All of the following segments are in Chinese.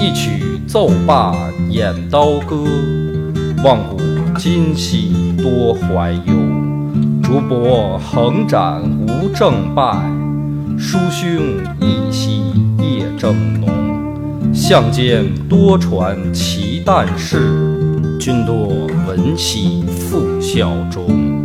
一曲奏罢演刀歌，望古今兮多怀忧。竹帛横展无正败，书兄一夕夜正浓。相间多传奇诞事。君多闻兮复效忠。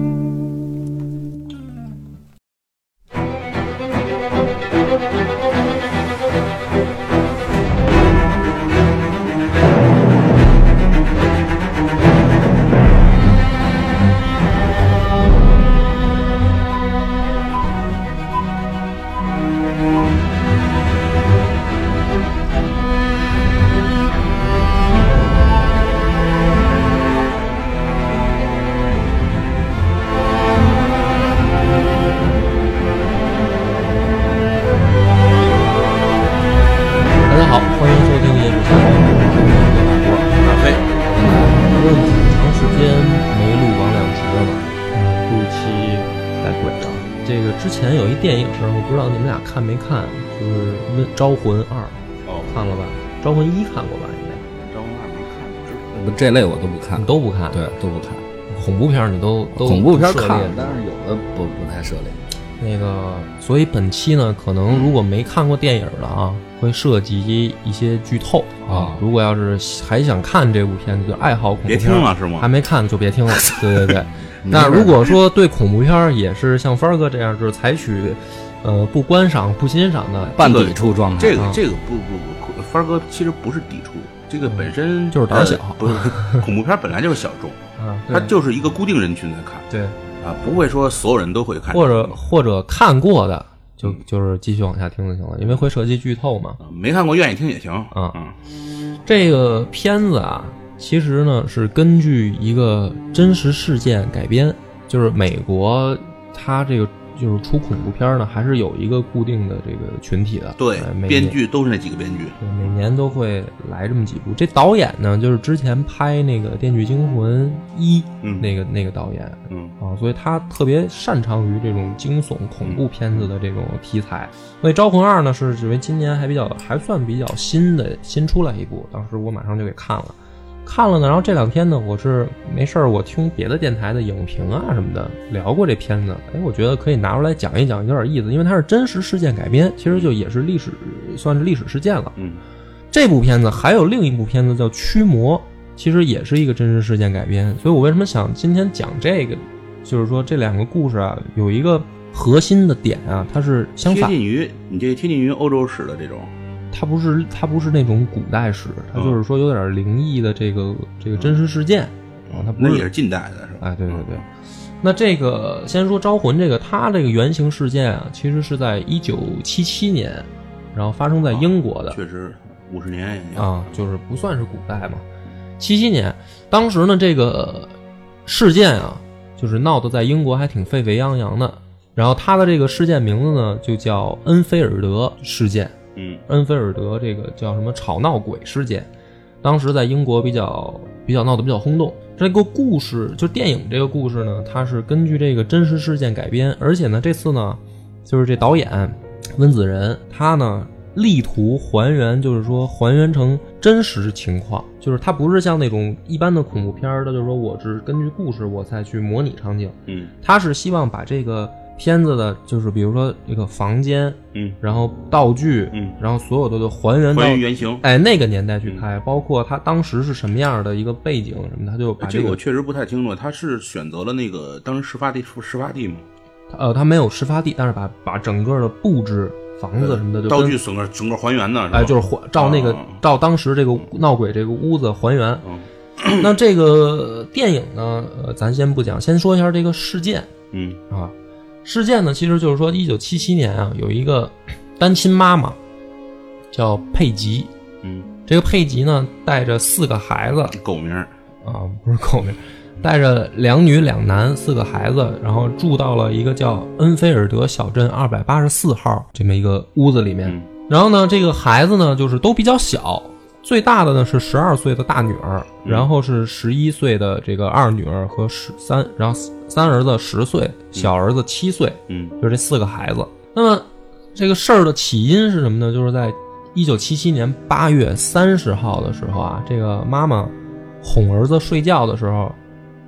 看没看？就是《招魂二》哦，看了吧？《招魂一》看过吧？应该。《招魂二》没看，不这类我都不看，都不看，对，都不看。恐怖片你都都恐怖片看，但是有的不不太涉猎。那个，所以本期呢，可能如果没看过电影的啊，会涉及一些剧透啊。如果要是还想看这部片子，就爱好恐怖片，别听了是吗？还没看就别听了。对 对对。但如果说对恐怖片也是像帆儿哥这样，就是采取。呃，不观赏、不欣赏的半抵触状态。这个这个不不不，帆哥其实不是抵触，这个本身就是胆小。不是 恐怖片本来就是小众，啊，它就是一个固定人群在看。对啊，不会说所有人都会看。或者或者看过的，就就是继续往下听就行了，因为会涉及剧透嘛。没看过愿意听也行。啊这个片子啊，其实呢是根据一个真实事件改编，就是美国它这个。就是出恐怖片呢，还是有一个固定的这个群体的。对，编剧都是那几个编剧。对，每年都会来这么几部。这导演呢，就是之前拍那个《电锯惊魂一》那个那个导演。嗯啊，所以他特别擅长于这种惊悚恐怖片子的这种题材。所以《招魂二》呢，是指为今年还比较还算比较新的新出来一部，当时我马上就给看了。看了呢，然后这两天呢，我是没事儿，我听别的电台的影评啊什么的聊过这片子，哎，我觉得可以拿出来讲一讲，有点意思，因为它是真实事件改编，其实就也是历史，算是历史事件了。嗯，这部片子还有另一部片子叫《驱魔》，其实也是一个真实事件改编，所以我为什么想今天讲这个，就是说这两个故事啊，有一个核心的点啊，它是相近于你这贴近于欧洲史的这种。它不是，它不是那种古代史，它就是说有点灵异的这个这个真实事件啊。它不是也是近代的是吧？哎，对对对。那这个先说招魂这个，它这个原型事件啊，其实是在一九七七年，然后发生在英国的。确实，五十年啊，就是不算是古代嘛。七七年，当时呢这个事件啊，就是闹得在英国还挺沸沸扬扬的。然后它的这个事件名字呢，就叫恩菲尔德事件。嗯，恩菲尔德这个叫什么吵闹鬼事件，当时在英国比较比较闹得比较轰动。这个故事就电影这个故事呢，它是根据这个真实事件改编，而且呢，这次呢，就是这导演温子仁他呢力图还原，就是说还原成真实情况，就是他不是像那种一般的恐怖片的，就是说我是根据故事我才去模拟场景，嗯，他是希望把这个。片子的就是比如说那个房间，嗯，然后道具，嗯，然后所有的都还原到原型，哎，那个年代去拍，包括他当时是什么样的一个背景什么，他就把这个我确实不太清楚，他是选择了那个当时事发地事发地吗？呃，他没有事发地，但是把把整个的布置房子什么的道具整个整个还原呢，哎，就是还照那个照当时这个闹鬼这个屋子还原。那这个电影呢，呃，咱先不讲，先说一下这个事件，嗯。啊。事件呢，其实就是说，一九七七年啊，有一个 单亲妈妈叫佩吉，嗯，这个佩吉呢，带着四个孩子狗名儿。啊，不是狗名，带着两女两男四个孩子，然后住到了一个叫恩菲尔德小镇二百八十四号这么一个屋子里面。嗯。然后呢，这个孩子呢，就是都比较小，最大的呢是十二岁的大女儿，嗯然后是十一岁的这个二女儿和十三，然后三儿子十岁，小儿子七岁，嗯就这四个孩子。那么这个事儿的起因是什么呢？就是在一九七七年八月三十号的时候啊，这个妈妈哄儿子睡觉的时候，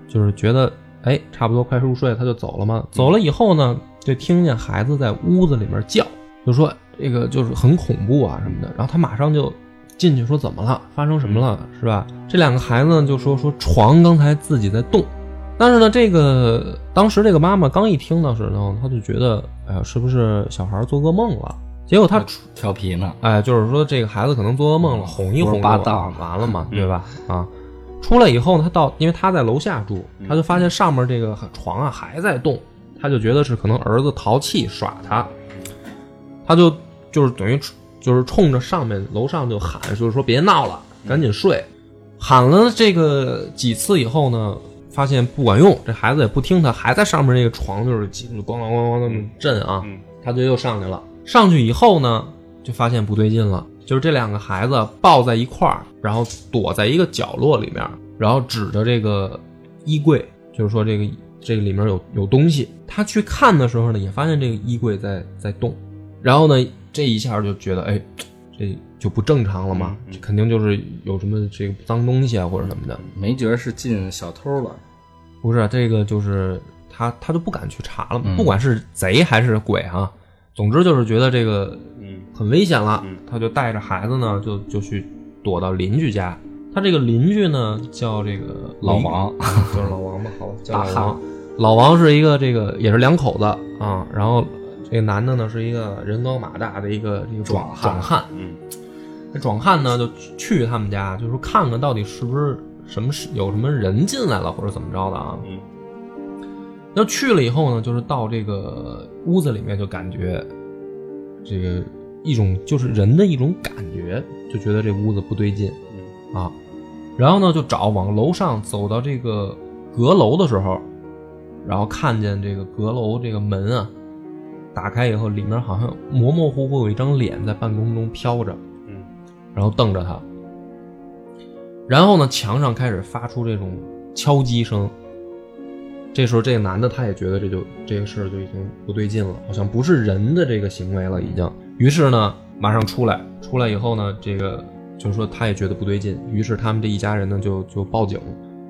就是觉得哎，差不多快入睡，他就走了嘛。走了以后呢，就听见孩子在屋子里面叫，就说这个就是很恐怖啊什么的。然后他马上就进去说怎么了，发生什么了，是吧？这两个孩子呢就说说床刚才自己在动。但是呢，这个当时这个妈妈刚一听到时候，她就觉得，哎呀，是不是小孩做噩梦了？结果她，调皮呢，哎，就是说这个孩子可能做噩梦了，哄一哄就八道完了嘛，嗯对吧？啊，出来以后呢，他到，因为他在楼下住，他就发现上面这个床啊还在动，他就觉得是可能儿子淘气耍他，他就就是等于就是冲着上面楼上就喊，就是说别闹了，赶紧睡。喊了这个几次以后呢，发现不管用，这孩子也不听他，还在上面那个床就是咣咣啷咣啷那么震啊，嗯他就又上去了。上去以后呢，就发现不对劲了，就是这两个孩子抱在一块儿，然后躲在一个角落里面，然后指着这个衣柜，就是说这个这个里面有有东西。他去看的时候呢，也发现这个衣柜在在动，然后呢，这一下就觉得哎，这就不正常了嘛，肯定就是有什么这个脏东西啊或者什么的。没觉得是进小偷了，不是这个，就是他他就不敢去查了嘛，嗯不管是贼还是鬼啊，总之就是觉得这个嗯很危险了嗯，他就带着孩子呢，就就去躲到邻居家。他这个邻居呢叫这个老王，就是老王吧，好，叫大王。老王是一个这个也是两口子啊，然后这个男的呢是一个人高马大的一个这个壮汉壮汉。嗯这壮汉呢就去他们家，就是看看到底是不是什么事有什么人进来了或者怎么着的啊。嗯那去了以后呢，就是到这个屋子里面就感觉这个一种就是人的一种感觉，就觉得这屋子不对劲嗯啊。然后呢，就找往楼上走到这个阁楼的时候，然后看见这个阁楼这个门啊打开以后，里面好像模模糊糊有一张脸在半空中飘着，嗯然后瞪着他。然后呢，墙上开始发出这种敲击声。这时候，这个男的他也觉得这就这个事儿就已经不对劲了，好像不是人的这个行为了，已经。于是呢，马上出来，出来以后呢，这个就是说他也觉得不对劲，于是他们这一家人呢就就报警。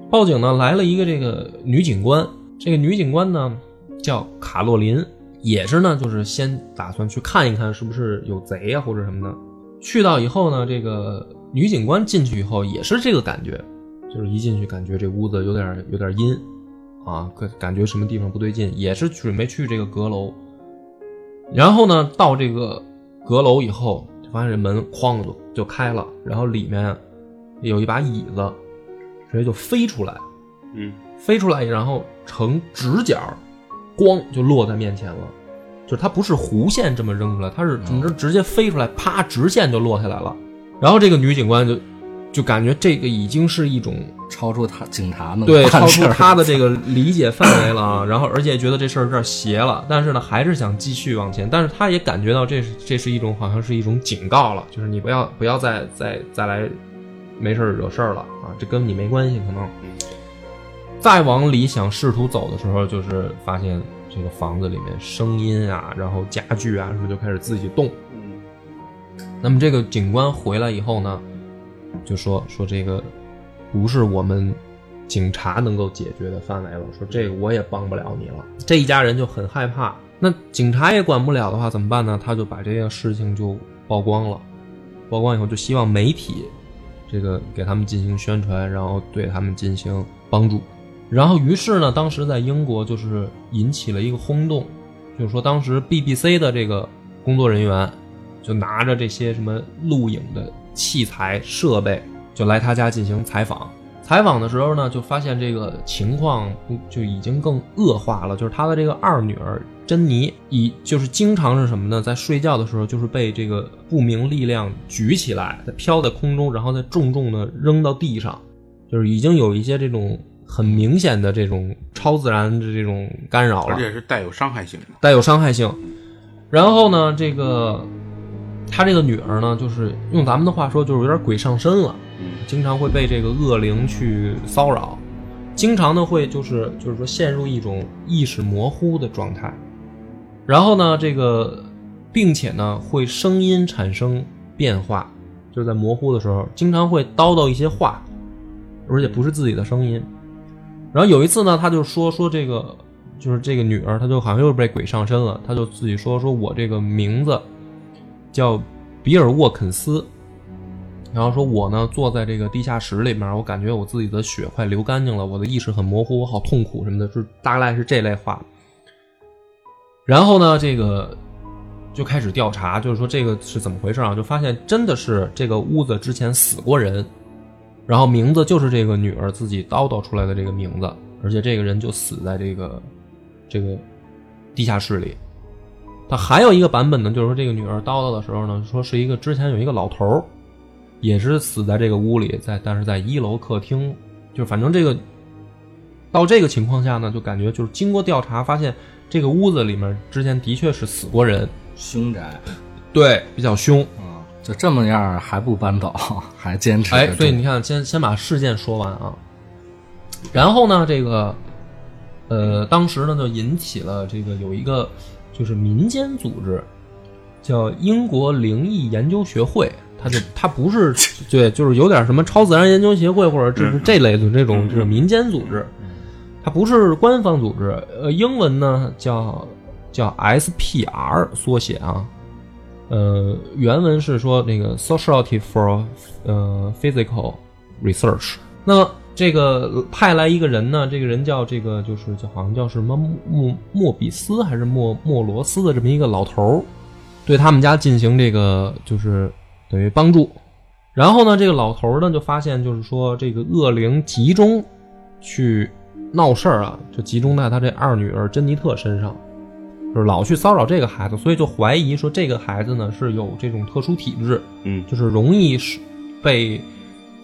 报警呢来了一个这个女警官，这个女警官呢叫卡洛琳，也是呢就是先打算去看一看是不是有贼啊或者什么的。去到以后呢，这个女警官进去以后也是这个感觉，就是一进去感觉这屋子有点有点阴，啊，感感觉什么地方不对劲，也是准备去这个阁楼。然后呢，到这个阁楼以后，发现这门哐就就开了，然后里面有一把椅子，直接就飞出来，嗯飞出来，然后呈直角，咣就落在面前了。就是它不是弧线这么扔出来，它是嗯直直接飞出来，啪，直线就落下来了。然后这个女警官就就感觉这个已经是一种超出他警察能对，超出办事儿他的这个 理解范围了啊。然后，而且觉得这事儿有点邪了，但是呢，还是想继续往前。但是他也感觉到这是这是一种好像是一种警告了，就是你不要不要再再再来没事儿惹事儿了啊，这跟你没关系，可能。再往里想试图走的时候，就是发现这个房子里面声音啊，然后家具啊，什么就开始自己动？那么这个警官回来以后呢，就说说这个不是我们警察能够解决的范围了，说这个我也帮不了你了。这一家人就很害怕。那警察也管不了的话怎么办呢？他就把这件事情就曝光了，曝光以后就希望媒体这个给他们进行宣传，然后对他们进行帮助。然后于是呢，当时在英国就是引起了一个轰动，就是说当时 BBC 的这个工作人员就拿着这些什么录影的器材设备，就来他家进行采访。采访的时候呢，就发现这个情况就已经更恶化了，就是他的这个二女儿珍妮，以就是经常是什么呢？在睡觉的时候，就是被这个不明力量举起来，飘在空中，然后再重重的扔到地上，就是已经有一些这种很明显的这种超自然的这种干扰了而。且是带有伤害性的。带有伤害性。然后呢，这个他这个女儿呢，就是用咱们的话说，就是有点鬼上身了，嗯经常会被这个恶灵去骚扰，经常呢会就是就是说陷入一种意识模糊的状态。然后呢，这个并且呢会声音产生变化，就是在模糊的时候，经常会叨叨一些话，而且不是自己的声音。然后有一次呢，他就说说这个，就是这个女儿，她就好像又被鬼上身了，她就自己说说我这个名字叫比尔沃肯斯，然后说我呢坐在这个地下室里面，我感觉我自己的血快流干净了，我的意识很模糊，我好痛苦什么的，就大概是这类话。然后呢，这个就开始调查，就是说这个是怎么回事啊？就发现真的是这个屋子之前死过人，然后名字就是这个女儿自己叨叨出来的这个名字，而且这个人就死在这个这个地下室里。他还有一个版本呢，就是说这个女儿叨叨的时候呢，说是一个之前有一个老头儿，也是死在这个屋里，在但是在一楼客厅，就反正这个到这个情况下呢，就感觉就是经过调查发现这个屋子里面之前的确是死过人，凶宅对，比较凶。啊，就这么样还不搬走，还坚持哎，所以你看，先先把事件说完啊，然后呢，这个呃，当时呢就引起了这个有一个就是民间组织叫英国灵异研究学会，它就它不是对，就是有点什么超自然研究协会或者这是这类的这种这种民间组织，它不是官方组织，呃，英文呢叫叫 SPR 缩写啊，呃，原文是说那个 Society for 呃 Physical Research。那么这个派来一个人呢，这个人叫这个就是叫好像叫什么莫莫比斯还是莫莫罗斯的这么一个老头儿，对他们家进行这个就是等于帮助。然后呢，这个老头儿呢就发现就是说这个恶灵集中去闹事儿啊，就集中在他这二女儿珍妮特身上。就是老去骚扰这个孩子，所以就怀疑说这个孩子呢是有这种特殊体质，嗯就是容易是被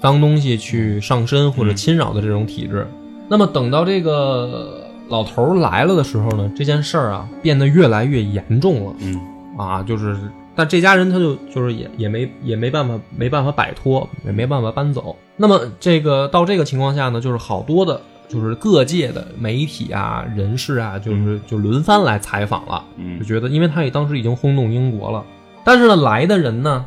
脏东西去上身或者侵扰的这种体质。那么等到这个老头儿来了的时候呢，这件事儿啊变得越来越严重了嗯啊，就是但这家人他就就是也也没也没办法没办法摆脱，也没办法搬走。那么这个到这个情况下呢，就是好多的。就是各界的媒体啊、人士啊，就是就轮番来采访了，嗯。就觉得，因为他也当时已经轰动英国了，但是呢，来的人呢，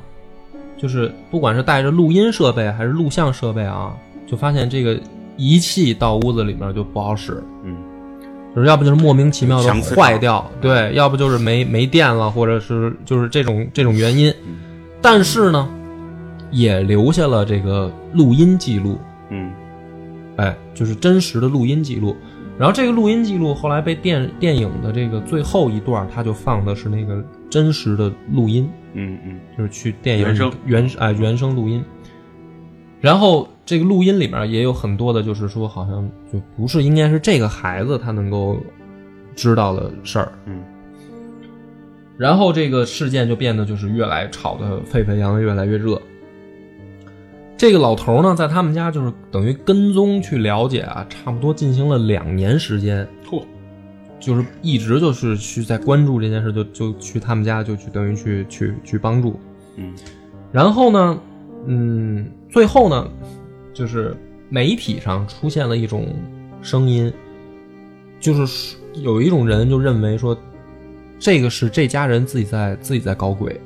就是不管是带着录音设备还是录像设备啊，就发现这个仪器到屋子里面就不好使，嗯。就是要不就是莫名其妙的坏掉，对，要不就是没没电了，或者是就是这种这种原因。嗯。但是呢，也留下了这个录音记录，嗯哎，就是真实的录音记录。然后这个录音记录后来被电电影的这个最后一段，他就放的是那个真实的录音，嗯嗯就是去电影原声原哎原声录音。然后这个录音里面也有很多的，就是说好像就不是应该是这个孩子他能够知道的事儿。嗯然后这个事件就变得就是越来吵得沸沸扬扬，越来越热。这个老头呢，在他们家就是等于跟踪去了解啊，差不多进行了两年时间，嚯。就是一直就是去在关注这件事，就就去他们家就去等于去去去帮助。嗯。然后呢，嗯，最后呢，就是媒体上出现了一种声音，就是有一种人就认为说，这个是这家人自己在自己在搞鬼，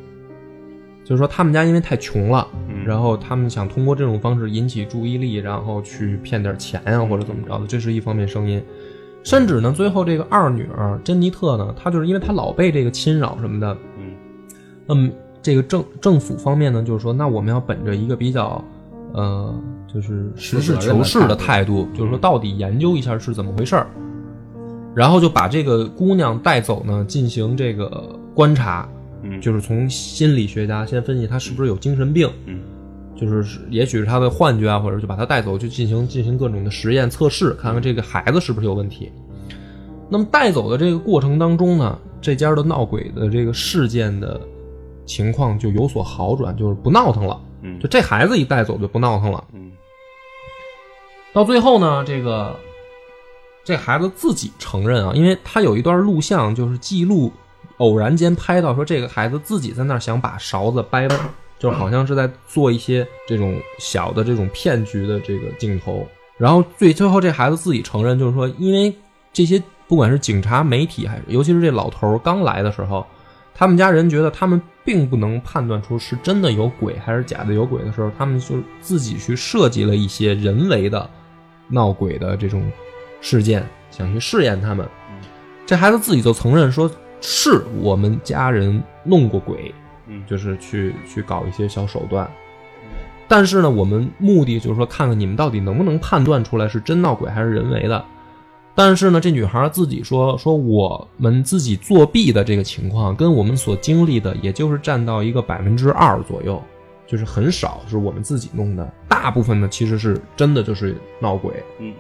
就是说他们家因为太穷了，嗯然后他们想通过这种方式引起注意力，然后去骗点钱呀、或者怎么着的，这是一方面声音。甚至呢，最后这个二女儿珍妮特呢，她就是因为她老被这个侵扰什么的，嗯。那么这个政政府方面呢，就是说，那我们要本着一个比较，呃，就是实事求是的态度，就是说，到底研究一下是怎么回事儿，然后就把这个姑娘带走呢，进行这个观察，嗯。就是从心理学家先分析她是不是有精神病，嗯就是也许是他的幻觉啊，或者就把他带走，去进行进行各种的实验测试，看看这个孩子是不是有问题。那么带走的这个过程当中呢，这家的闹鬼的这个事件的情况就有所好转，就是不闹腾了。嗯就这孩子一带走就不闹腾了。嗯到最后呢，这个这孩子自己承认啊，因为他有一段录像，就是记录偶然间拍到说这个孩子自己在那儿想把勺子掰弯，就好像是在做一些这种小的这种骗局的这个镜头。然后最最后这孩子自己承认，就是说，因为这些不管是警察、媒体，还是尤其是这老头刚来的时候，他们家人觉得他们并不能判断出是真的有鬼还是假的有鬼的时候，他们就自己去设计了一些人为的闹鬼的这种事件，想去试验他们。这孩子自己就承认说，是我们家人弄过鬼，嗯就是去去搞一些小手段。但是呢，我们目的就是说，看看你们到底能不能判断出来是真闹鬼还是人为的。但是呢，这女孩自己说，说我们自己作弊的这个情况，跟我们所经历的，也就是占到一个百分之二左右，就是很少是我们自己弄的，大部分呢其实是真的就是闹鬼。嗯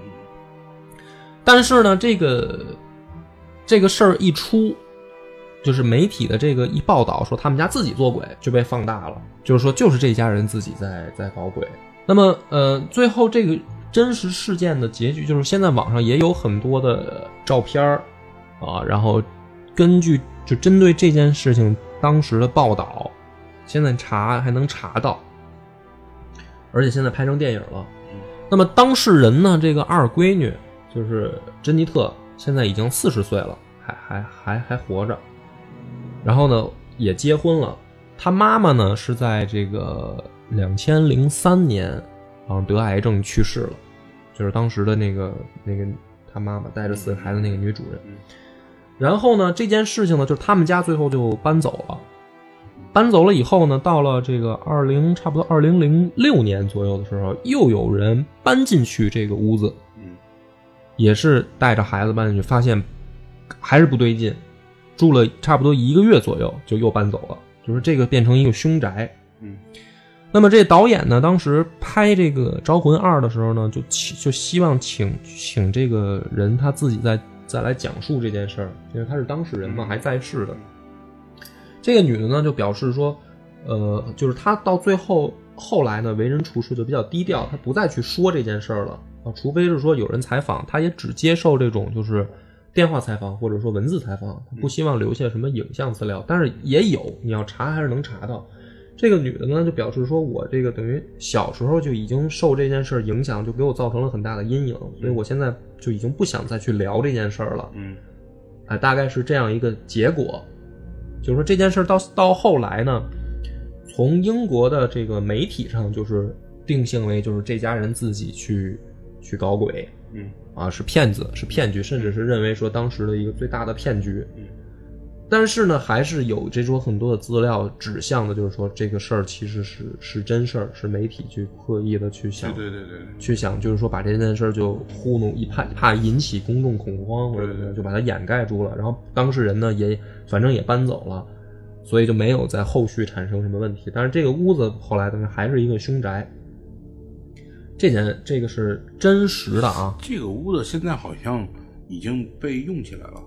但是呢，这个这个事儿一出，就是媒体的这个一报道说他们家自己做鬼，就被放大了，就是说就是这家人自己在在搞鬼。那么呃，最后这个真实事件的结局，就是现在网上也有很多的照片儿啊，然后根据就针对这件事情当时的报道，现在查还能查到，而且现在拍成电影了。那么当事人呢，这个二闺女就是珍妮特，现在已经四十岁了，还还还还活着。然后呢，也结婚了。他妈妈呢是在这个两千零三年，好像得癌症去世了，就是当时的那个那个他妈妈带着四个孩子那个女主人。然后呢，这件事情呢，就是他们家最后就搬走了。搬走了以后呢，到了这个二零差不多二零零六年左右的时候，又有人搬进去这个屋子，嗯也是带着孩子搬进去，发现还是不对劲，住了差不多一个月左右，就又搬走了，就是这个变成一个凶宅。嗯那么这导演呢，当时拍这个《招魂二》的时候呢，就请就希望请请这个人他自己再再来讲述这件事儿，因为他是当事人嘛，还在世的。这个女的呢，就表示说，呃，就是她到最后后来呢，为人处事就比较低调，她不再去说这件事儿了啊，除非是说有人采访，她也只接受这种就是电话采访或者说文字采访，她不希望留下什么影像资料，但是也有，你要查还是能查到。这个女的呢，就表示说，我这个等于小时候就已经受这件事儿影响，就给我造成了很大的阴影，所以我现在就已经不想再去聊这件事儿了。嗯哎，大概是这样一个结果，就是说这件事儿到到后来呢，从英国的这个媒体上就是定性为就是这家人自己去去搞鬼嗯啊，是骗子，是骗局，甚至是认为说当时的一个最大的骗局。嗯但是呢，还是有这种很多的资料指向的，就是说这个事儿其实是是真事儿，是媒体去刻意的去想对对对对去想，就是说把这件事儿就糊弄一怕怕引起公众恐慌或者怎么样，就把它掩盖住了。然后当事人呢也反正也搬走了，所以就没有在后续产生什么问题。但是这个屋子后来等于还是一个凶宅，这件这个是真实的啊。这个屋子现在好像已经被用起来了。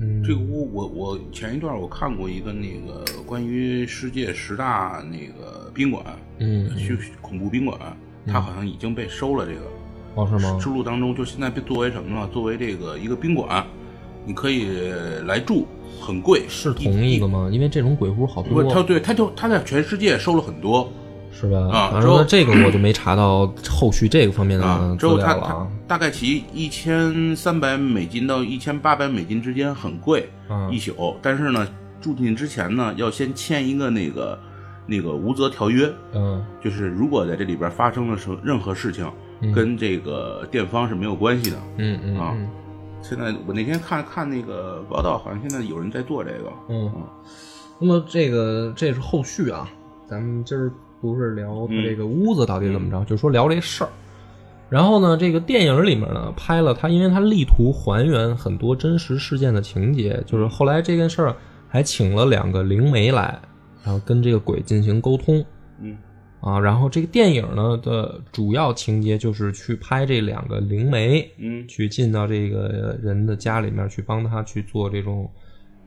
嗯，这个屋，我我前一段我看过一个那个关于世界十大那个宾馆，嗯去恐怖宾馆，它好像已经被收了。这个哦是吗？之路当中，就现在被作为什么了？作为这个一个宾馆，你可以来住，很贵。是同一个吗？因为这种鬼屋好多不，多，他对他就他在全世界收了很多，是吧？啊之后这个我就没查到后续这个方面的啊的，之资后他。大概其一千三百美金到一千八百美金之间，很贵，啊一宿。但是呢，住进之前呢，要先签一个那个那个无责条约，嗯就是如果在这里边发生了什任何事情，嗯跟这个店方是没有关系的。嗯嗯啊嗯现在我那天看看那个报道，好像现在有人在做这个。嗯。那么这个这是后续啊，咱们今儿不是聊他这个屋子到底怎么着，就是说聊这事儿。然后呢，这个电影里面呢拍了他，因为他力图还原很多真实事件的情节，就是后来这件事儿还请了两个灵媒来，然后跟这个鬼进行沟通。嗯啊。然后这个电影呢的主要情节就是去拍这两个灵媒，嗯去进到这个人的家里面去帮他去做这种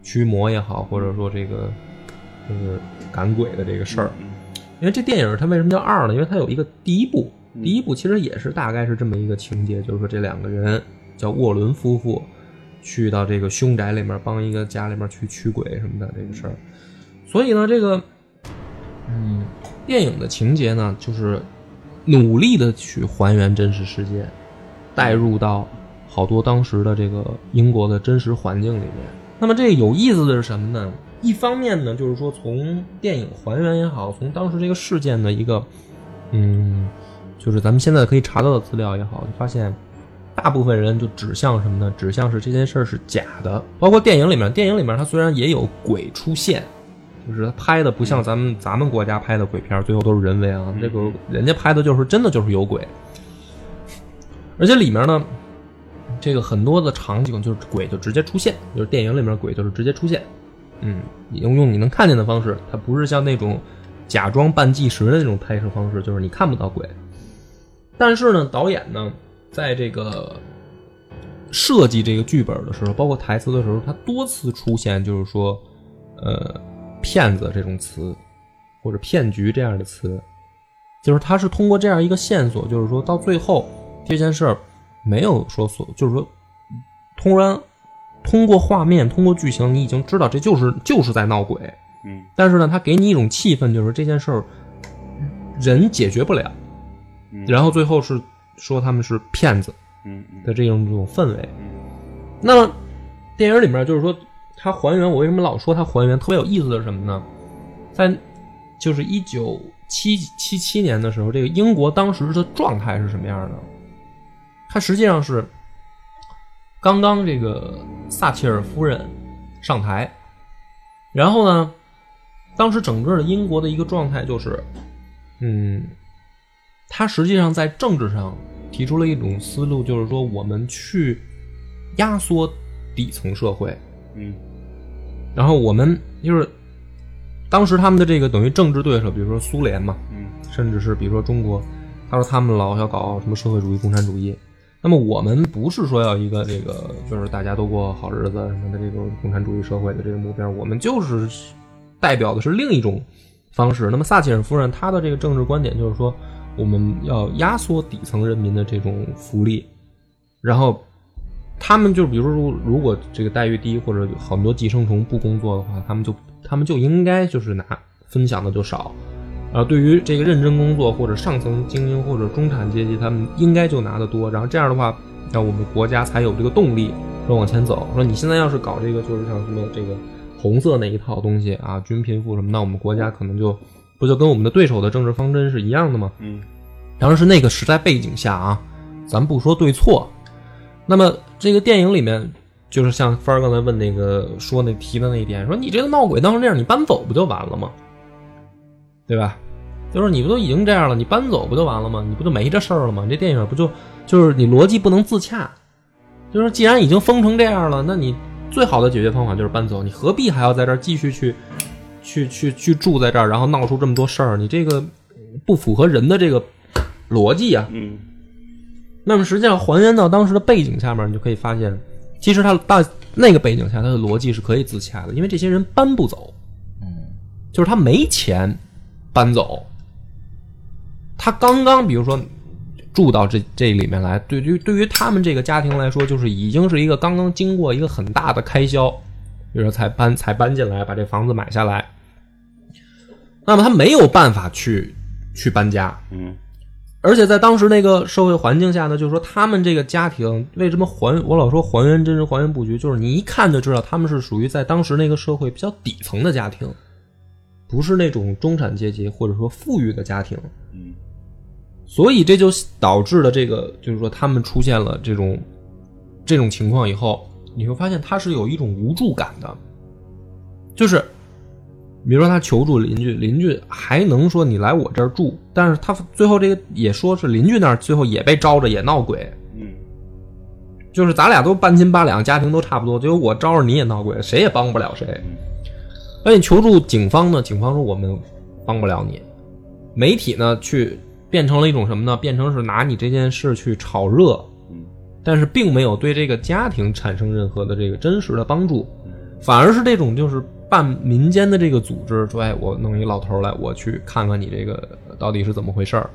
驱魔也好，或者说这个就是赶鬼的这个事儿。嗯因为这电影它为什么叫二呢？因为它有一个第一部，第一部其实也是大概是这么一个情节，就是说这两个人叫沃伦夫妇，去到这个凶宅里面帮一个家里面去驱鬼什么的这个事儿。所以呢，这个嗯，电影的情节呢，就是努力的去还原真实世界，带入到好多当时的这个英国的真实环境里面。那么这有意思的是什么呢？一方面呢，就是说从电影还原也好，从当时这个事件的一个，嗯，就是咱们现在可以查到的资料也好，就发现大部分人就指向什么呢？指向是这件事儿是假的。包括电影里面，电影里面它虽然也有鬼出现，就是它拍的不像咱们咱们国家拍的鬼片，最后都是人为啊，那个人家拍的就是真的就是有鬼，而且里面呢。这个很多的场景就是鬼就直接出现，就是电影里面鬼就是直接出现，嗯，用用你能看见的方式，它不是像那种假装扮计时的那种拍摄方式，就是你看不到鬼。但是呢，导演呢，在这个设计这个剧本的时候，包括台词的时候，他多次出现就是说，呃，骗子这种词，或者骗局这样的词，就是他是通过这样一个线索，就是说到最后这件事儿没有说所，就是说突然通过画面，通过剧情，你已经知道这就是就是在闹鬼。嗯但是呢，他给你一种气氛，就是这件事儿人解决不了，嗯然后最后是说他们是骗子嗯嗯的这种这种氛围。嗯那么电影里面就是说，它还原，我为什么老说它还原？特别有意思的是什么呢？在就是一九七七七年的时候，这个英国当时的状态是什么样的？它实际上是刚刚这个撒切尔夫人上台，然后呢，当时整个的英国的一个状态就是，嗯，他实际上在政治上提出了一种思路，就是说我们去压缩底层社会，嗯。然后我们就是当时他们的这个等于政治对手，比如说苏联嘛，嗯。甚至是比如说中国，他说他们老要搞什么社会主义、共产主义，那么我们不是说要一个这个就是大家都过好日子什么的这种共产主义社会的这个目标，我们就是代表的是另一种方式。那么撒切尔夫人她的这个政治观点就是说，我们要压缩底层人民的这种福利，然后他们就比如说如果这个待遇低或者很多寄生虫不工作的话，他们就他们就应该就是拿分享的就少。啊，对于这个认真工作或者上层精英或者中产阶级，他们应该就拿得多。然后这样的话，那我们国家才有这个动力说往前走。说你现在要是搞这个，就是像什么这个红色那一套东西啊，均贫富什么，那我们国家可能就不就跟我们的对手的政治方针是一样的吗？嗯当然是那个时代背景下啊，咱不说对错。那么这个电影里面，就是像帆儿刚才问那个说那提的那一点，说你这个闹鬼当成这样，你搬走不就完了吗？对吧？就是你不都已经这样了，你搬走不就完了吗？你不就没这事儿了吗？你这电影不就就是你逻辑不能自洽？就是既然已经封成这样了，那你最好的解决方法就是搬走，你何必还要在这儿继续去去去去住在这儿，然后闹出这么多事儿？你这个不符合人的这个逻辑啊。嗯那么实际上还原到当时的背景下面，你就可以发现，其实他大那个背景下，他的逻辑是可以自洽的，因为这些人搬不走，嗯，就是他没钱搬走，他刚刚比如说住到这这里面来，对于对于他们这个家庭来说，就是已经是一个刚刚经过一个很大的开销，比如说才搬才搬进来，把这房子买下来，那么他没有办法去去搬家，嗯。而且在当时那个社会环境下呢，就是说他们这个家庭为什么还我老说还原真实还原布局，就是你一看就知道他们是属于在当时那个社会比较底层的家庭，不是那种中产阶级或者说富裕的家庭，嗯。所以这就导致了这个就是说他们出现了这种这种情况以后，你会发现他是有一种无助感的，就是比如说他求助邻居，邻居还能说你来我这儿住，但是他最后这个也说是邻居那儿最后也被招着也闹鬼，嗯。就是咱俩都半斤八两，家庭都差不多，结果我招着你也闹鬼，谁也帮不了谁。那你求助警方呢？警方说我们帮不了你，媒体呢去变成了一种什么呢？变成是拿你这件事去炒热，嗯但是并没有对这个家庭产生任何的这个真实的帮助，反而是这种就是办民间的这个组织说，哎，我弄一老头来，我去看看你这个到底是怎么回事儿。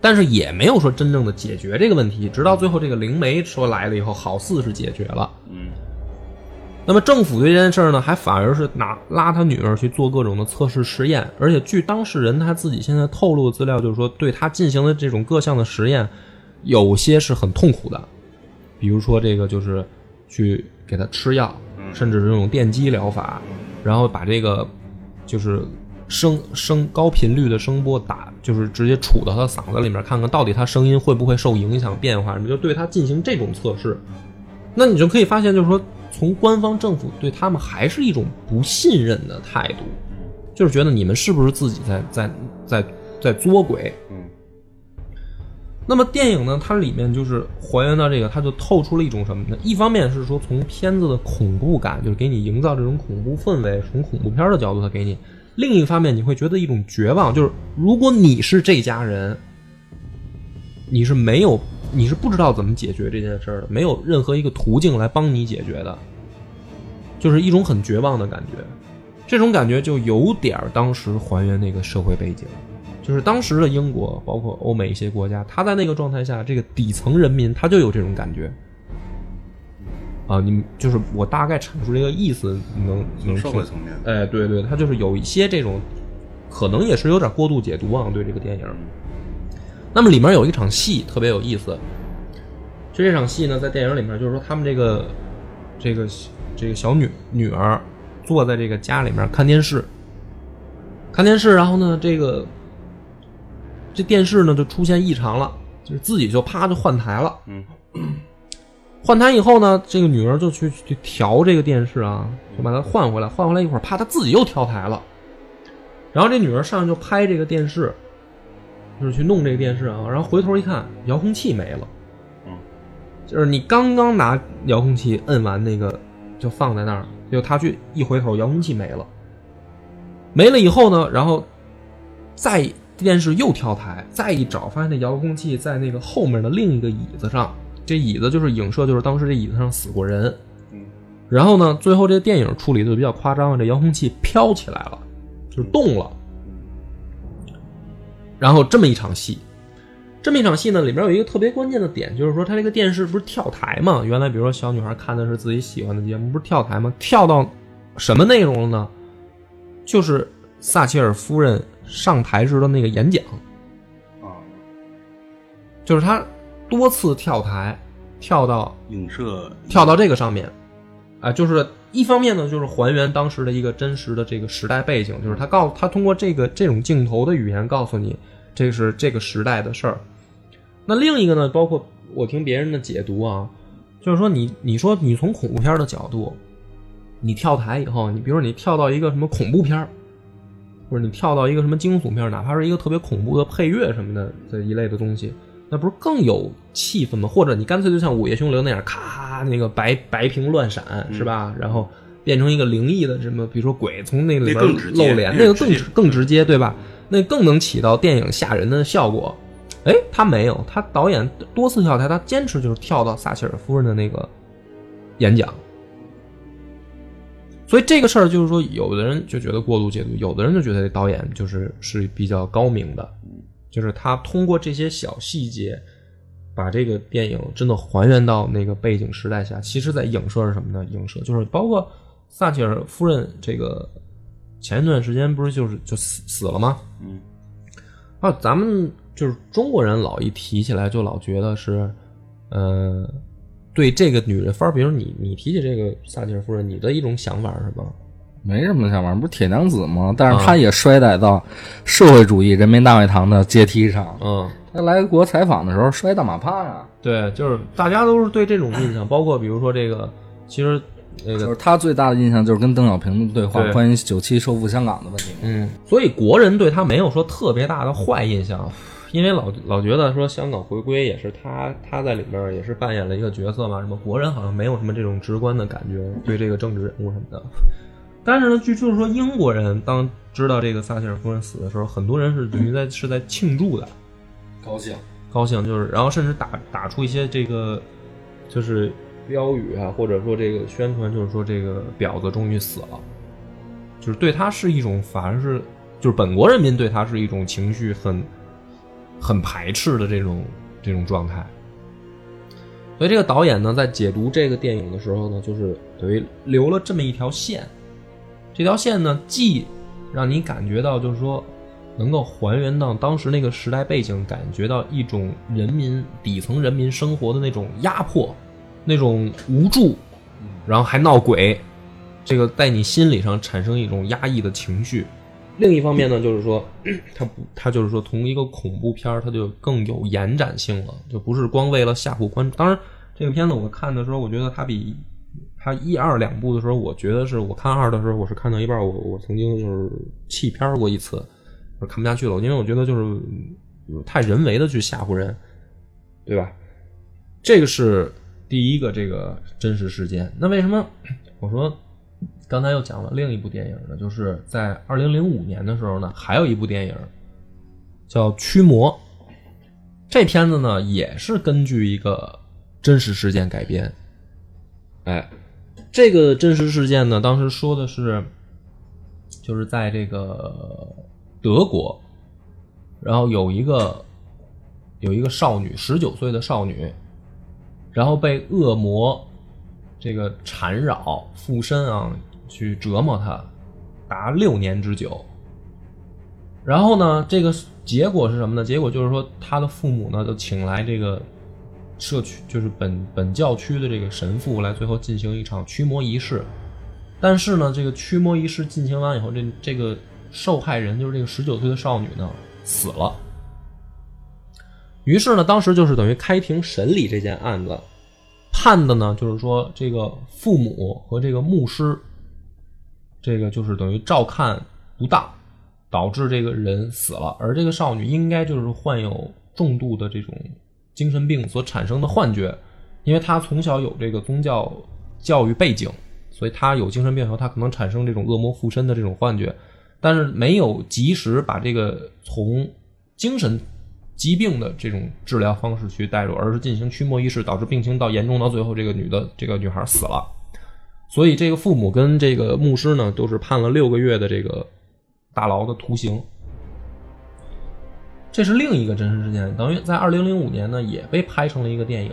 但是也没有说真正的解决这个问题，直到最后这个灵媒说来了以后，好似是解决了。嗯那么政府对这件事儿呢，还反而是拿拉他女儿去做各种的测试实验，而且据当事人他自己现在透露的资料，就是说对他进行的这种各项的实验，有些是很痛苦的，比如说这个就是去给他吃药，甚至是这种电击疗法，然后把这个就是声声高频率的声波打，就是直接杵到他嗓子里面，看看到底他声音会不会受影响变化，什么就对他进行这种测试。那你就可以发现，就是说，从官方政府对他们还是一种不信任的态度，就是觉得你们是不是自己在在在在作鬼？嗯那么电影呢，它里面就是还原到这个，它就透出了一种什么呢？一方面是说从片子的恐怖感，就是给你营造这种恐怖氛围，从恐怖片的角度它给你；另一方面你会觉得一种绝望，就是如果你是这家人，你是没有，你是不知道怎么解决这件事儿的，没有任何一个途径来帮你解决的，就是一种很绝望的感觉。这种感觉就有点儿当时还原那个社会背景。就是当时的英国，包括欧美一些国家，他在那个状态下，这个底层人民他就有这种感觉。啊，你就是我大概阐述这个意思，你能能社听会层面，哎，对对，他就是有一些这种，可能也是有点过度解读啊，对这个电影。那么里面有一场戏特别有意思，就这场戏呢，在电影里面就是说他们这个这个这个小女女儿坐在这个家里面看电视，看电视，然后呢，这个这电视呢就出现异常了，就是自己就啪就换台了。嗯，换台以后呢，这个女儿就去去调这个电视啊，就把它换回来，换回来一会儿，啪，她自己又调台了。然后这女儿上去就拍这个电视，就是去弄这个电视啊，然后回头一看，遥控器没了。嗯，就是你刚刚拿遥控器摁完那个，就放在那儿，就他去一回头，遥控器没了。没了以后呢，然后再电视又跳台，再一找，发现那遥控器在那个后面的另一个椅子上。这椅子就是影射，就是当时这椅子上死过人。嗯，然后呢，最后这个电影处理的比较夸张，这遥控器飘起来了，就是动了。然后这么一场戏，这么一场戏呢，里面有一个特别关键的点，就是说他这个电视不是跳台嘛？原来比如说小女孩看的是自己喜欢的节目，不是跳台吗？跳到什么内容了呢？就是撒切尔夫人上台时的那个演讲。啊，就是他多次跳台，跳到影射跳到这个上面，啊、就是一方面呢，就是还原当时的一个真实的这个时代背景，就是他告他通过这个这种镜头的语言告诉你，这是这个时代的事儿。那另一个呢，包括我听别人的解读啊，就是说你你说你从恐怖片的角度，你跳台以后，你比如说你跳到一个什么恐怖片或者你跳到一个什么惊悚片哪怕是一个特别恐怖的配乐什么的这一类的东西，那不是更有气氛吗？或者你干脆就像《午夜凶铃》那样，咔，那个白白屏乱闪，是吧？然后变成一个灵异的什么，比如说鬼从那里边露脸，那个更直更直接，对吧？那更能起到电影吓人的效果。哎，他没有，他导演多次跳台，他坚持就是跳到撒切尔夫人的那个演讲。所以这个事儿就是说，有的人就觉得过度解读，有的人就觉得这导演就是是比较高明的，就是他通过这些小细节，把这个电影真的还原到那个背景时代下。其实，在影射是什么呢？影射就是包括撒切尔夫人这个前一段时间不是就是就死死了吗？嗯，啊，咱们就是中国人老一提起来就老觉得是，呃，对这个女人，反而比如你你提起这个撒切尔夫人，你的一种想法是什么？没什么想法，不是铁娘子吗？但是她也衰歹到社会主义人民大会堂的阶梯上。嗯，他来国采访的时候摔大马趴呀，对，就是大家都是对这种印象，包括比如说这个，其实那个就是他最大的印象就是跟邓小平的对话，对关于九七收复香港的问题。嗯，所以国人对他没有说特别大的坏印象，因为老老觉得说香港回归也是他他在里面也是扮演了一个角色嘛，什么国人好像没有什么这种直观的感觉对这个政治人物什么的。但是呢，据就是说英国人当知道这个撒切尔夫人死的时候，很多人是等于在是在庆祝的，高兴，高兴就是，然后甚至打打出一些这个就是标语啊，或者说这个宣传，就是说这个婊子终于死了，就是对他是一种反而是就是本国人民对他是一种情绪很很排斥的这种这种状态。所以这个导演呢，在解读这个电影的时候呢，就是等于留了这么一条线。这条线呢，既让你感觉到就是说能够还原到当时那个时代背景，感觉到一种人民底层人民生活的那种压迫、那种无助，然后还闹鬼，这个在你心理上产生一种压抑的情绪。另一方面呢，就是说，它不，它就是说，从一个恐怖片儿，它就更有延展性了，就不是光为了吓唬观众。当然，这个片子我看的时候，我觉得它比它一二两部的时候，我觉得是我看二的时候，我是看到一半，我我曾经就是弃片儿过一次，看不下去了，因为我觉得就是太人为的去吓唬人，对吧？这个是第一个这个真实事件。那为什么我说刚才又讲了另一部电影呢？就是在二零零五年的时候呢，还有一部电影叫《驱魔》。这片子呢也是根据一个真实事件改编。哎，这个真实事件呢，当时说的是，就是在这个德国，然后有一个有一个少女，十九岁的少女，然后被恶魔这个缠绕附身啊，去折磨她，达六年之久。然后呢，这个结果是什么呢？结果就是说，她的父母呢就请来这个社区，就是本本教区的这个神父来，最后进行一场驱魔仪式。但是呢，这个驱魔仪式进行完以后，这这个受害人就是这个十九岁的少女呢死了。于是呢，当时就是等于开庭审理这件案子，判的呢就是说这个父母和这个牧师，这个就是等于照看不当，导致这个人死了，而这个少女应该就是患有重度的这种精神病所产生的幻觉，因为她从小有这个宗教教育背景，所以她有精神病后，她可能产生这种恶魔附身的这种幻觉，但是没有及时把这个从精神疾病的这种治疗方式去带入，而是进行驱魔仪式，导致病情到严重到最后，这个女的这个女孩死了。所以这个父母跟这个牧师呢，都是判了六个月的这个大牢的徒刑。这是另一个真实事件，等于在二零零五年呢也被拍成了一个电影。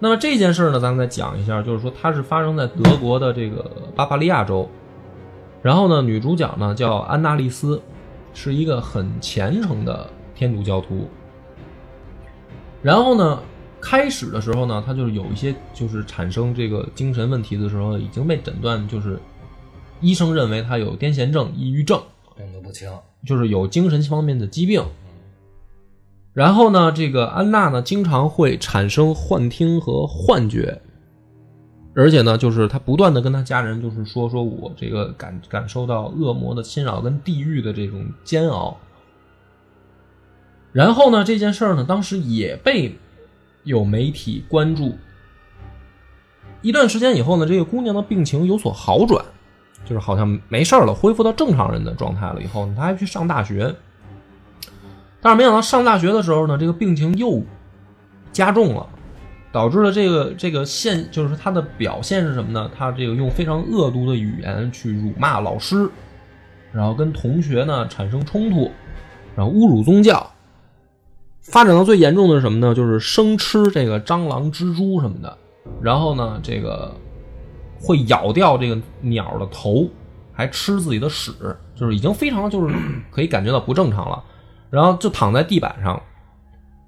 那么这件事呢，咱们再讲一下，就是说它是发生在德国的这个巴伐利亚州，然后呢，女主角呢叫安娜丽丝，是一个很虔诚的天主教徒。然后呢，开始的时候呢，她就是有一些就是产生这个精神问题的时候，已经被诊断就是医生认为她有癫痫症、抑郁症，病得不轻。就是有精神方面的疾病。然后呢，这个安娜呢，经常会产生幻听和幻觉，而且呢，就是他不断的跟他家人就是说，说我这个感感受到恶魔的侵扰跟地狱的这种煎熬。然后呢，这件事儿呢，当时也被有媒体关注。一段时间以后呢，这个姑娘的病情有所好转，就是好像没事了，恢复到正常人的状态了。以后呢，她还去上大学。但是没想到上大学的时候呢，这个病情又加重了，导致了这个这个现就是他的表现是什么呢？他这个用非常恶毒的语言去辱骂老师，然后跟同学呢产生冲突，然后侮辱宗教，发展到最严重的是什么呢？就是生吃这个蟑螂、蜘蛛什么的，然后呢，这个会咬掉这个鸟的头，还吃自己的屎，就是已经非常就是可以感觉到不正常了。然后就躺在地板上，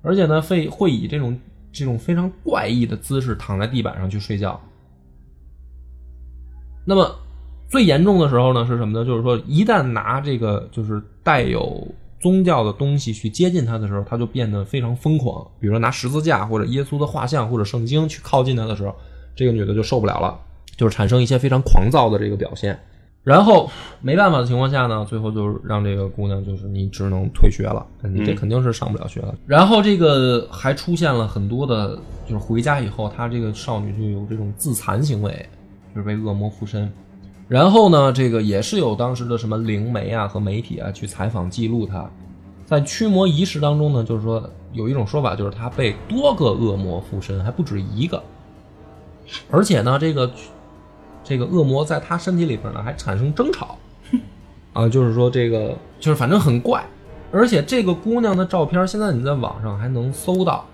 而且呢，会会以这种这种非常怪异的姿势躺在地板上去睡觉。那么最严重的时候呢，是什么呢？就是说，一旦拿这个就是带有宗教的东西去接近他的时候，他就变得非常疯狂。比如说拿十字架或者耶稣的画像或者圣经去靠近他的时候，这个女的就受不了了，就是产生一些非常狂躁的这个表现。然后没办法的情况下呢，最后就是让这个姑娘就是你只能退学了，你这肯定是上不了学了。然后这个还出现了很多的，就是回家以后，她这个少女就有这种自残行为，就是被恶魔附身。然后呢，这个也是有当时的什么灵媒啊和媒体啊去采访记录她，在驱魔仪式当中呢，就是说有一种说法，就是她被多个恶魔附身，还不止一个，而且呢，这个这个恶魔在他身体里边呢还产生争吵，啊，就是说这个就是反正很怪，而且这个姑娘的照片现在你在网上还能搜到，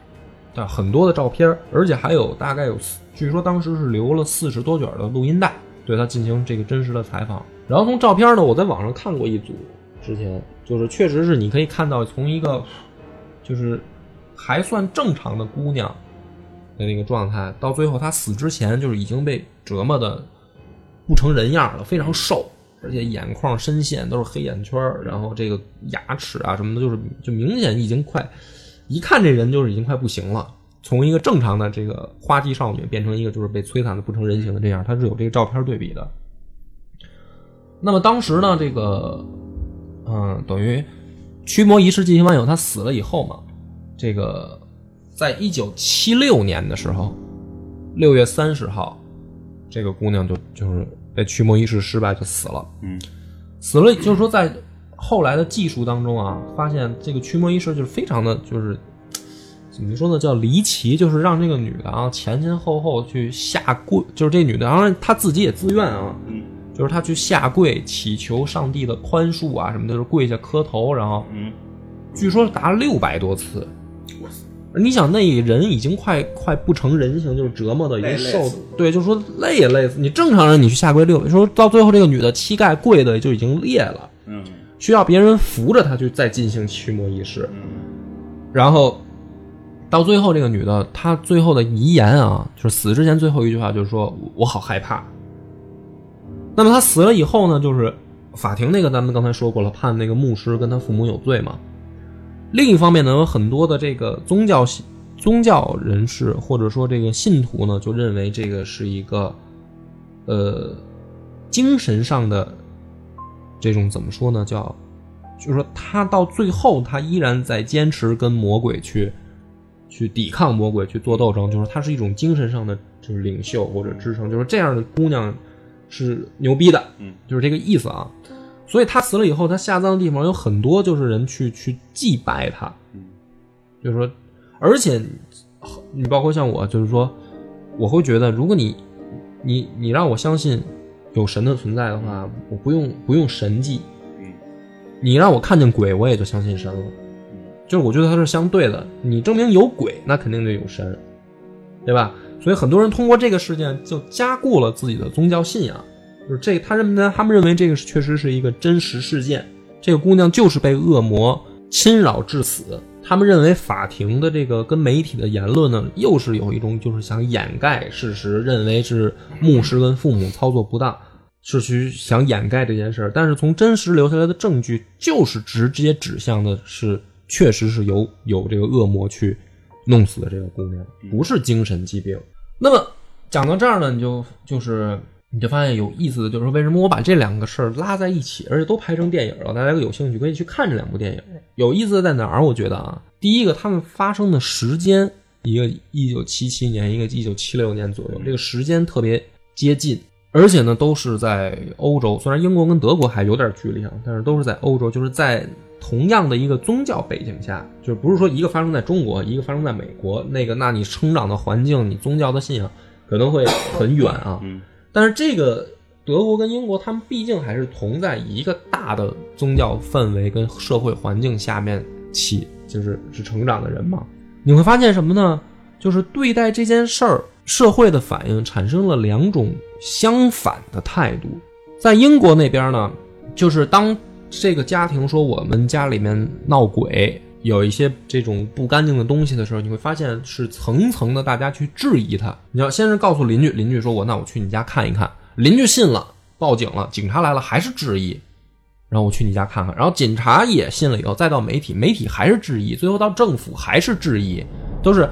对很多的照片，而且还有大概有，据说当时是留了四十多卷的录音带。对她进行这个真实的采访，然后从照片呢，我在网上看过一组，之前就是确实是你可以看到从一个就是还算正常的姑娘的那个状态，到最后她死之前就是已经被折磨的不成人样了，非常瘦，而且眼眶深陷，都是黑眼圈，然后这个牙齿啊什么的，就是就明显已经快一看这人就是已经快不行了。从一个正常的这个花季少女变成一个就是被摧残的不成人形的这样，他是有这个照片对比的。那么当时呢，这个嗯，等于驱魔仪式进行完以后，他死了以后嘛，这个在一九七六年的时候，六月三十号，这个姑娘就就是被驱魔仪式失败就死了。嗯，死了就是说在后来的技术当中啊，发现这个驱魔仪式就是非常的就是。怎么说呢？叫离奇，就是让这个女的啊前前后后去下跪，就是这女的，然后她自己也自愿啊，嗯，就是她去下跪祈求上帝的宽恕啊什么的，就是跪下磕头，然后，嗯，据说达六百多次。你想那人已经快快不成人形，就是折磨的已经瘦，对，就是说累也累死。你正常人你去下跪六，说到最后这个女的膝盖跪的就已经裂了，嗯，需要别人扶着她去再进行驱魔仪式，嗯，然后。到最后，这个女的她最后的遗言啊，就是死之前最后一句话，就是说我好害怕。那么她死了以后呢，就是法庭那个咱们刚才说过了，判那个牧师跟他父母有罪嘛。另一方面呢，有很多的这个宗教宗教人士或者说这个信徒呢，就认为这个是一个呃精神上的这种怎么说呢？叫就是说他到最后他依然在坚持跟魔鬼去。去抵抗魔鬼，去做斗争，就是他是一种精神上的就是领袖或者支撑，就是这样的姑娘是牛逼的，嗯，就是这个意思啊。所以他死了以后，他下葬的地方有很多就是人去去祭拜他，嗯，就是说，而且你包括像我，就是说，我会觉得，如果你你你让我相信有神的存在的话，我不用不用神迹，嗯，你让我看见鬼，我也就相信神了。就是我觉得它是相对的，你证明有鬼，那肯定就有神，对吧？所以很多人通过这个事件就加固了自己的宗教信仰，就是这他认为他们认为这个确实是一个真实事件，这个姑娘就是被恶魔侵扰致死。他们认为法庭的这个跟媒体的言论呢，又是有一种就是想掩盖事实，认为是牧师跟父母操作不当，是去想掩盖这件事儿。但是从真实留下来的证据，就是直接指向的是。确实是有有这个恶魔去弄死的这个姑娘，不是精神疾病。那么讲到这儿呢，你就就是你就发现有意思的就是说，为什么我把这两个事儿拉在一起，而且都拍成电影了？大家有兴趣可以去看这两部电影。有意思的在哪儿？我觉得啊，第一个，他们发生的时间，一个一九七七年，一个一九七六年左右，这个时间特别接近，而且呢，都是在欧洲。虽然英国跟德国还有点距离啊，但是都是在欧洲，就是在。同样的一个宗教背景下，就是不是说一个发生在中国，一个发生在美国，那个，那你成长的环境，你宗教的信仰可能会很远啊。嗯。但是这个德国跟英国，他们毕竟还是同在一个大的宗教氛围跟社会环境下面起，就是是成长的人嘛。你会发现什么呢？就是对待这件事儿，社会的反应产生了两种相反的态度。在英国那边呢，就是当。这个家庭说我们家里面闹鬼，有一些这种不干净的东西的时候，你会发现是层层的，大家去质疑他。你要先是告诉邻居，邻居说我那我去你家看一看，邻居信了，报警了，警察来了还是质疑，然后我去你家看看，然后警察也信了以后，再到媒体，媒体还是质疑，最后到政府还是质疑，都是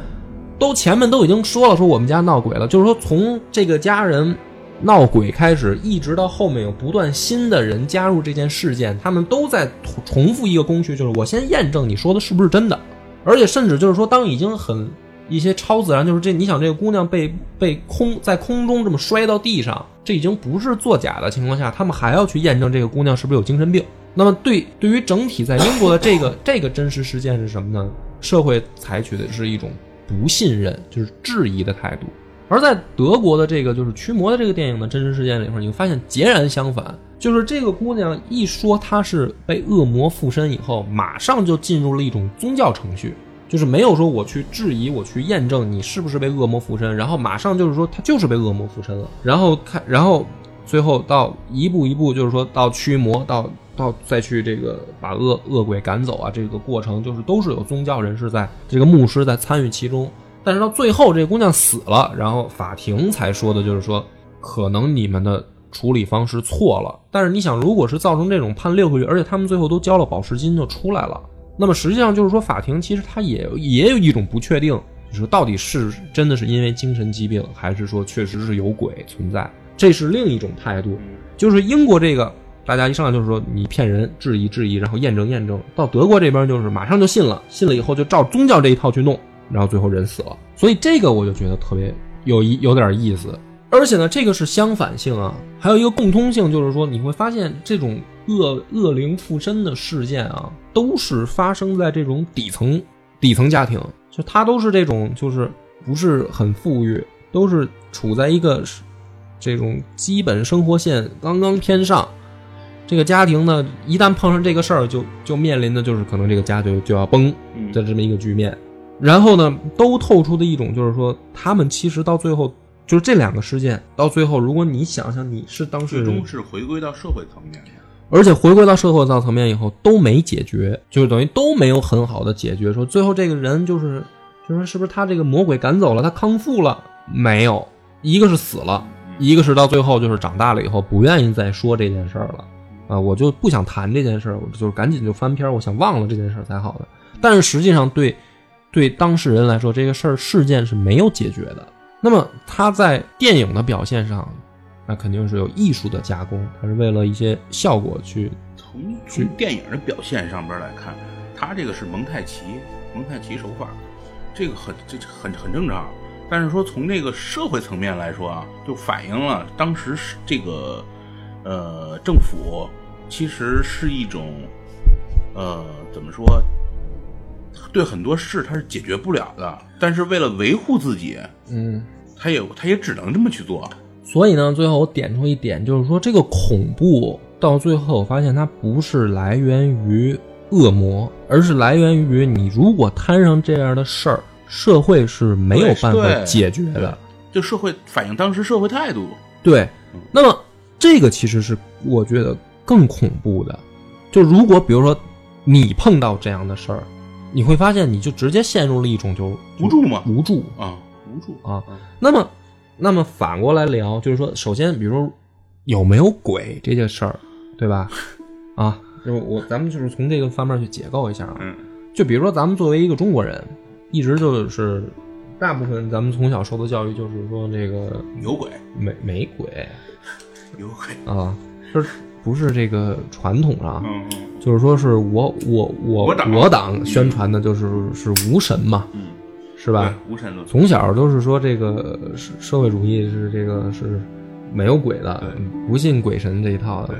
都前面都已经说了，说我们家闹鬼了，就是说从这个家人。闹鬼开始，一直到后面有不断新的人加入这件事件，他们都在重复一个工序，就是我先验证你说的是不是真的，而且甚至就是说，当已经很一些超自然，就是这你想这个姑娘被被空在空中这么摔到地上，这已经不是作假的情况下，他们还要去验证这个姑娘是不是有精神病。那么对对于整体在英国的这个 这个真实事件是什么呢？社会采取的是一种不信任，就是质疑的态度。而在德国的这个就是驱魔的这个电影的真实事件里面，你会发现截然相反，就是这个姑娘一说她是被恶魔附身以后，马上就进入了一种宗教程序，就是没有说我去质疑、我去验证你是不是被恶魔附身，然后马上就是说她就是被恶魔附身了，然后看，然后最后到一步一步就是说到驱魔，到到再去这个把恶恶鬼赶走啊，这个过程就是都是有宗教人士在这个牧师在参与其中。但是到最后，这姑娘死了，然后法庭才说的就是说，可能你们的处理方式错了。但是你想，如果是造成这种判六个月，而且他们最后都交了保释金就出来了，那么实际上就是说，法庭其实他也也有一种不确定，就是到底是真的是因为精神疾病，还是说确实是有鬼存在，这是另一种态度。就是英国这个，大家一上来就是说你骗人，质疑质疑，然后验证验证。到德国这边就是马上就信了，信了以后就照宗教这一套去弄。然后最后人死了，所以这个我就觉得特别有一有点意思，而且呢，这个是相反性啊，还有一个共通性，就是说你会发现这种恶恶灵附身的事件啊，都是发生在这种底层底层家庭，就他都是这种就是不是很富裕，都是处在一个这种基本生活线刚刚偏上，这个家庭呢，一旦碰上这个事儿，就就面临的就是可能这个家就就要崩的这么一个局面。然后呢，都透出的一种就是说，他们其实到最后，就是这两个事件到最后，如果你想想你是当事人，最终是回归到社会层面，而且回归到社会层面以后都没解决，就是等于都没有很好的解决。说最后这个人就是，就说是不是他这个魔鬼赶走了，他康复了没有？一个是死了，一个是到最后就是长大了以后不愿意再说这件事儿了啊，我就不想谈这件事儿，我就是赶紧就翻篇，我想忘了这件事儿才好的。但是实际上对。对当事人来说，这个事儿事件是没有解决的。那么他在电影的表现上，那肯定是有艺术的加工，他是为了一些效果去。从从电影的表现上边来看，他这个是蒙太奇，蒙太奇手法，这个很这很很正常。但是说从这个社会层面来说啊，就反映了当时是这个呃政府其实是一种呃怎么说？对很多事他是解决不了的，但是为了维护自己，嗯，他也他也只能这么去做。所以呢，最后我点出一点，就是说这个恐怖到最后，我发现它不是来源于恶魔，而是来源于你如果摊上这样的事儿，社会是没有办法解决的。就社会反映当时社会态度。对，那么这个其实是我觉得更恐怖的。就如果比如说你碰到这样的事儿。你会发现，你就直接陷入了一种就无助嘛？无助啊，无助啊。那么，那么反过来聊，就是说，首先，比如说有没有鬼这件事儿，对吧？啊，就我咱们就是从这个方面去解构一下啊。嗯。就比如说，咱们作为一个中国人，一直就是大部分咱们从小受的教育就是说，这个有鬼没没鬼，有鬼啊，就是不是这个传统上。嗯嗯。就是说，是我我我我党宣传的就是是无神嘛，嗯，是吧？无神论，从小都是说这个社社会主义是这个是没有鬼的，不信鬼神这一套的。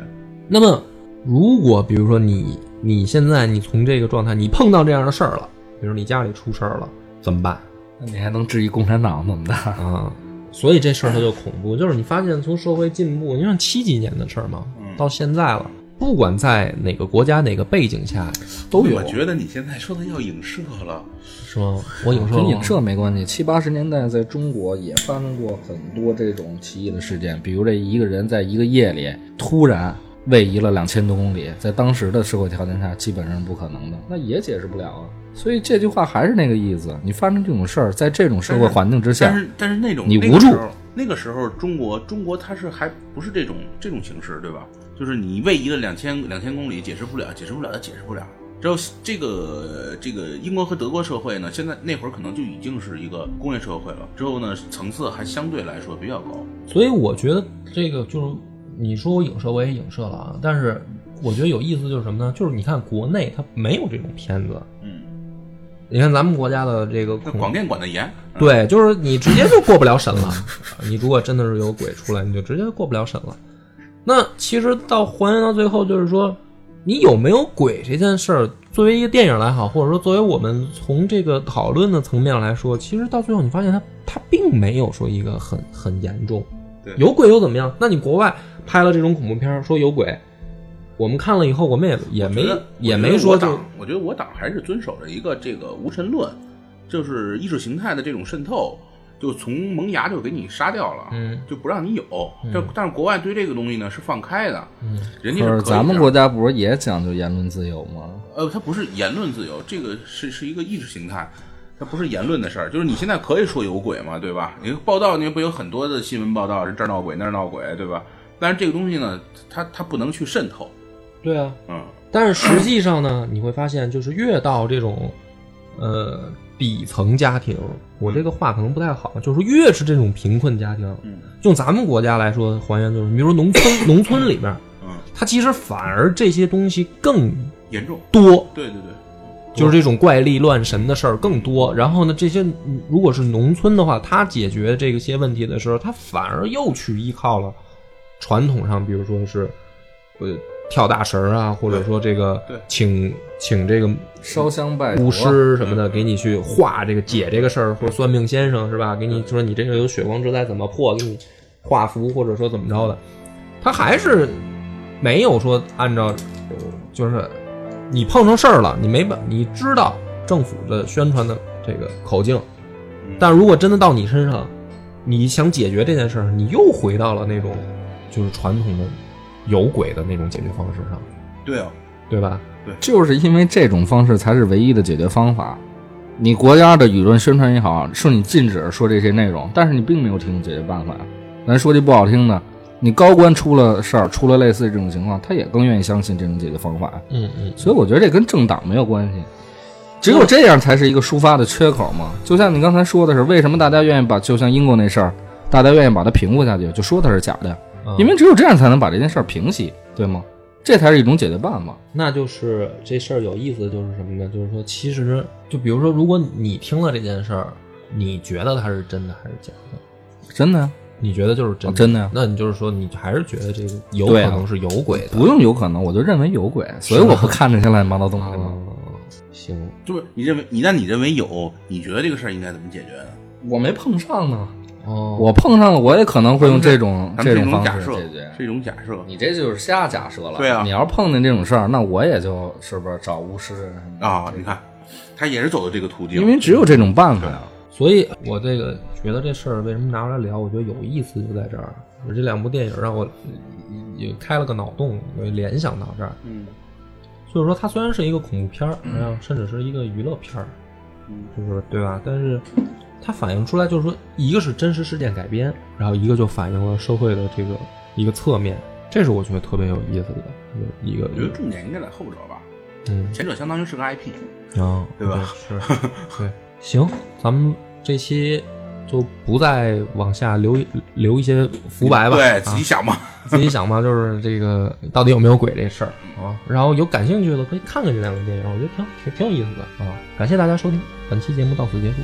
那么，如果比如说你你现在你从这个状态，你碰到这样的事儿了，比如你家里出事儿了，怎么办？那你还能质疑共产党怎么的啊？所以这事儿它就恐怖，就是你发现从社会进步，你看七几年的事儿嘛，到现在了。不管在哪个国家、哪个背景下，都有。我觉得你现在说的要影射了，是吗？我影射跟影射没关系。七八十年代在中国也发生过很多这种奇异的事件，比如这一个人在一个夜里突然位移了两千多公里，在当时的社会条件下基本上是不可能的，那也解释不了啊。所以这句话还是那个意思：你发生这种事儿，在这种社会环境之下，但是但是那种你无助。那个时候中国中国它是还不是这种这种形式，对吧？就是你位移了两千两千公里，解释不了，解释不了，它解释不了。之后这个这个英国和德国社会呢，现在那会儿可能就已经是一个工业社会了。之后呢，层次还相对来说比较高。所以我觉得这个就是你说我影射，我也影射了啊。但是我觉得有意思就是什么呢？就是你看国内它没有这种片子，嗯，你看咱们国家的这个广电管的严，对，就是你直接就过不了审了。你如果真的是有鬼出来，你就直接过不了审了。那其实到还原到最后，就是说，你有没有鬼这件事儿，作为一个电影来好，或者说作为我们从这个讨论的层面来说，其实到最后你发现它它并没有说一个很很严重对。有鬼又怎么样？那你国外拍了这种恐怖片儿，说有鬼，我们看了以后，我们也也没也没说就我党，我觉得我党还是遵守着一个这个无神论，就是意识形态的这种渗透，就从萌芽就给你杀掉了，嗯，就不让你有。这但是国外对这个东西呢是放开的，嗯，人家咱们国家不是也讲究言论自由吗？呃，它不是言论自由，这个是是一个意识形态，它不是言论的事儿。就是你现在可以说有鬼嘛，对吧？你报道你不有很多的新闻报道是这儿闹鬼那儿闹鬼，对吧？但是这个东西呢，它它不能去渗透，对啊，嗯，但是实际上呢，你会发现，就是越到这种呃底层家庭，我这个话可能不太好，就是越是这种贫困家庭，嗯，用咱们国家来说还原，就是比如说农村，农村里面，嗯，它其实反而这些东西更严重，多，对对对，就是这种怪力乱神的事儿更多。然后呢，这些嗯如果是农村的话，他解决这些问题的时候，他反而又去依靠了传统上，比如说是呃跳大神儿啊，或者说这个请请这个烧香拜巫师什么的，给你去画这个解这个事儿，或者算命先生是吧？给你说你这个有血光之灾怎么破，给你画符，或者说怎么着的，他还是没有说按照呃就是你碰上事儿了，你没办，你知道政府的宣传的这个口径，但如果真的到你身上，你想解决这件事儿，你又回到了那种就是传统的有鬼的那种解决方式上，对啊，对吧？对就是因为这种方式才是唯一的解决方法。你国家的舆论宣传也好，是你禁止说这些内容，但是你并没有提供解决办法。咱说句不好听的，你高官出了事儿，出了类似这种情况，他也更愿意相信这种解决方法。嗯嗯，所以我觉得这跟政党没有关系，只有这样才是一个抒发的缺口嘛。就像你刚才说的是，为什么大家愿意把就像英国那事儿，大家愿意把它平复下去，就说它是假的，嗯因为只有这样才能把这件事儿平息，对吗？这才是一种解决办法。那就是这事儿有意思，就是什么呢？就是说，其实就比如说，如果你听了这件事儿，你觉得它是真的还是假的？真的呀，你觉得就是真的？哦真的呀那你就是说，你还是觉得这个有可能是有鬼的？不用有可能，我就认为有鬼，所以我不看这些乱七八糟东西行，就是你认为你那你认为有，你觉得这个事儿应该怎么解决呢？我没碰上呢，哦，我碰上了，我也可能会用这种咱们是一种方种假设式解决，。是一种假设你这就是瞎假设了。对啊你要是碰见这种事儿，那我也就是不是找巫师啊！你看，他也是走的这个途径，因为只有这种办法呀。所以我这个觉得这事儿为什么拿出来聊？我觉得有意思就在这儿。我这两部电影让我也开了个脑洞，我联想到这儿。嗯就是说，它虽然是一个恐怖片儿，然后甚至是一个娱乐片儿，嗯，就是对吧？但是它反映出来，就是说，一个是真实事件改编，然后一个就反映了社会的这个一个侧面，这是我觉得特别有意思的一个我觉得重点应该在后者吧，嗯前者相当于是个 IP，啊，对吧是，对，行，咱们这期就不再往下留留一些浮白吧，对啊自己想吧。自己想吧，就是这个到底有没有鬼这事儿啊？然后有感兴趣的可以看看这两个电影，我觉得挺挺挺有意思的啊！感谢大家收听，本期节目到此结束。